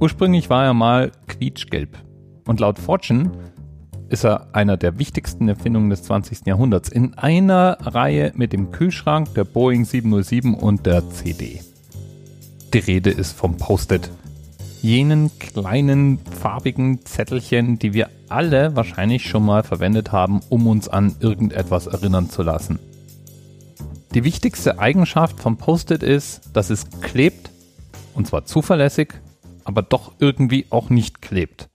Ursprünglich war er mal quietschgelb. Und laut Fortune ist er einer der wichtigsten Erfindungen des 20. Jahrhunderts in einer Reihe mit dem Kühlschrank, der Boeing 707 und der CD. Die Rede ist vom Post-it. Jenen kleinen farbigen Zettelchen, die wir alle wahrscheinlich schon mal verwendet haben, um uns an irgendetwas erinnern zu lassen. Die wichtigste Eigenschaft vom Post-it ist, dass es klebt, und zwar zuverlässig, aber doch irgendwie auch nicht klebt.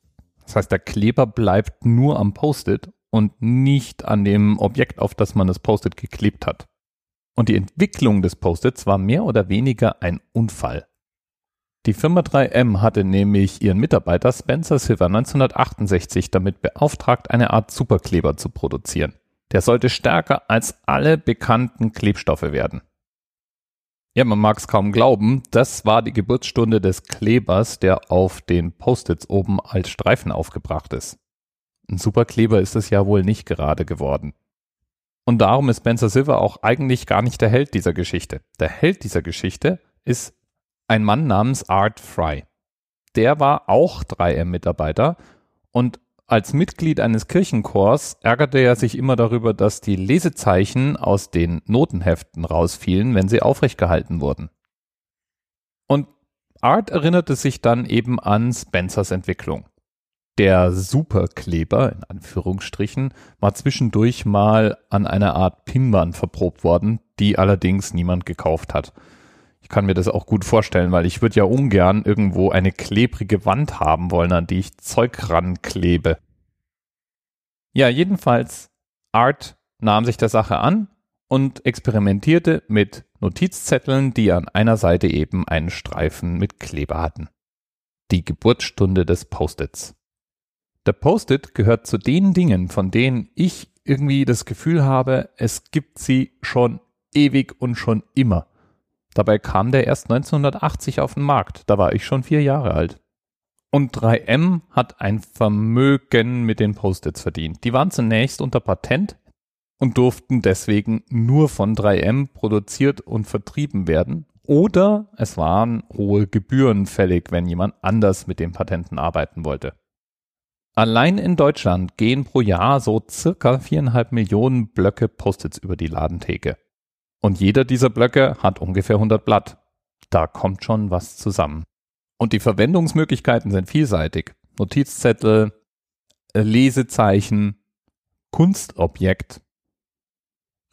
Das heißt, der Kleber bleibt nur am Post-it und nicht an dem Objekt, auf das man das Post-it geklebt hat. Und die Entwicklung des Post-its war mehr oder weniger ein Unfall. Die Firma 3M hatte nämlich ihren Mitarbeiter Spencer Silver 1968 damit beauftragt, eine Art Superkleber zu produzieren. Der sollte stärker als alle bekannten Klebstoffe werden. Ja, man mag es kaum glauben, das war die Geburtsstunde des Klebers, der auf den Post-its oben als Streifen aufgebracht ist. Ein Superkleber ist es ja wohl nicht gerade geworden. Und darum ist Spencer Silver auch eigentlich gar nicht der Held dieser Geschichte. Der Held dieser Geschichte ist ein Mann namens Art Fry. Der war auch 3M-Mitarbeiter und als Mitglied eines Kirchenchors ärgerte er sich immer darüber, dass die Lesezeichen aus den Notenheften rausfielen, wenn sie aufrecht gehalten wurden. Und Art erinnerte sich dann eben an Spencers Entwicklung. Der Superkleber, in Anführungsstrichen, war zwischendurch mal an einer Art Pinwand verprobt worden, die allerdings niemand gekauft hat. Ich kann mir das auch gut vorstellen, weil ich würde ja ungern irgendwo eine klebrige Wand haben wollen, an die ich Zeug ranklebe. Ja, jedenfalls, Art nahm sich der Sache an und experimentierte mit Notizzetteln, die an einer Seite eben einen Streifen mit Kleber hatten. Die Geburtsstunde des Post-its. Der Post-it gehört zu den Dingen, von denen ich irgendwie das Gefühl habe, es gibt sie schon ewig und schon immer. Dabei kam der erst 1980 auf den Markt. Da war ich schon vier Jahre alt. Und 3M hat ein Vermögen mit den Post-its verdient. Die waren zunächst unter Patent und durften deswegen nur von 3M produziert und vertrieben werden. Oder es waren hohe Gebühren fällig, wenn jemand anders mit den Patenten arbeiten wollte. Allein in Deutschland gehen pro Jahr so circa viereinhalb Millionen Blöcke Post-its über die Ladentheke. Und jeder dieser Blöcke hat ungefähr 100 Blatt. Da kommt schon was zusammen. Und die Verwendungsmöglichkeiten sind vielseitig. Notizzettel, äh, Lesezeichen, Kunstobjekt.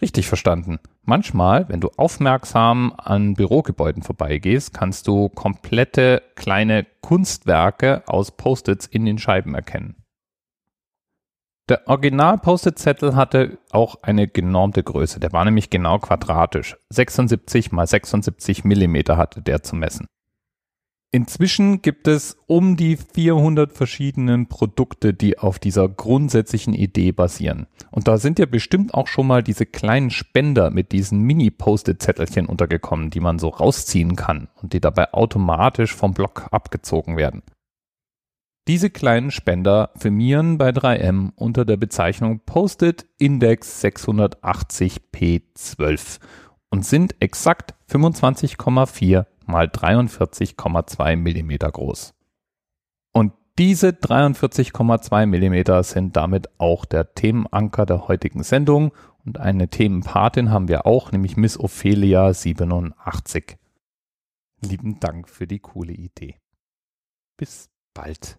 Richtig verstanden. Manchmal, wenn du aufmerksam an Bürogebäuden vorbeigehst, kannst du komplette kleine Kunstwerke aus Post-its in den Scheiben erkennen. Der Original-Post-it-Zettel hatte auch eine genormte Größe. Der war nämlich genau quadratisch. 76 mal 76 Millimeter hatte der zu messen. Inzwischen gibt es um die 400 verschiedenen Produkte, die auf dieser grundsätzlichen Idee basieren. Und da sind ja bestimmt auch schon mal diese kleinen Spender mit diesen Mini-Post-it-Zettelchen untergekommen, die man so rausziehen kann und die dabei automatisch vom Block abgezogen werden. Diese kleinen Spender firmieren bei 3M unter der Bezeichnung Post-it Index 680p12 und sind exakt 25,4 mal 43,2 Millimeter groß. Und diese 43,2 Millimeter sind damit auch der Themenanker der heutigen Sendung und eine Themenpatin haben wir auch, nämlich Miss Ophelia 87. Lieben Dank für die coole Idee. Bis bald.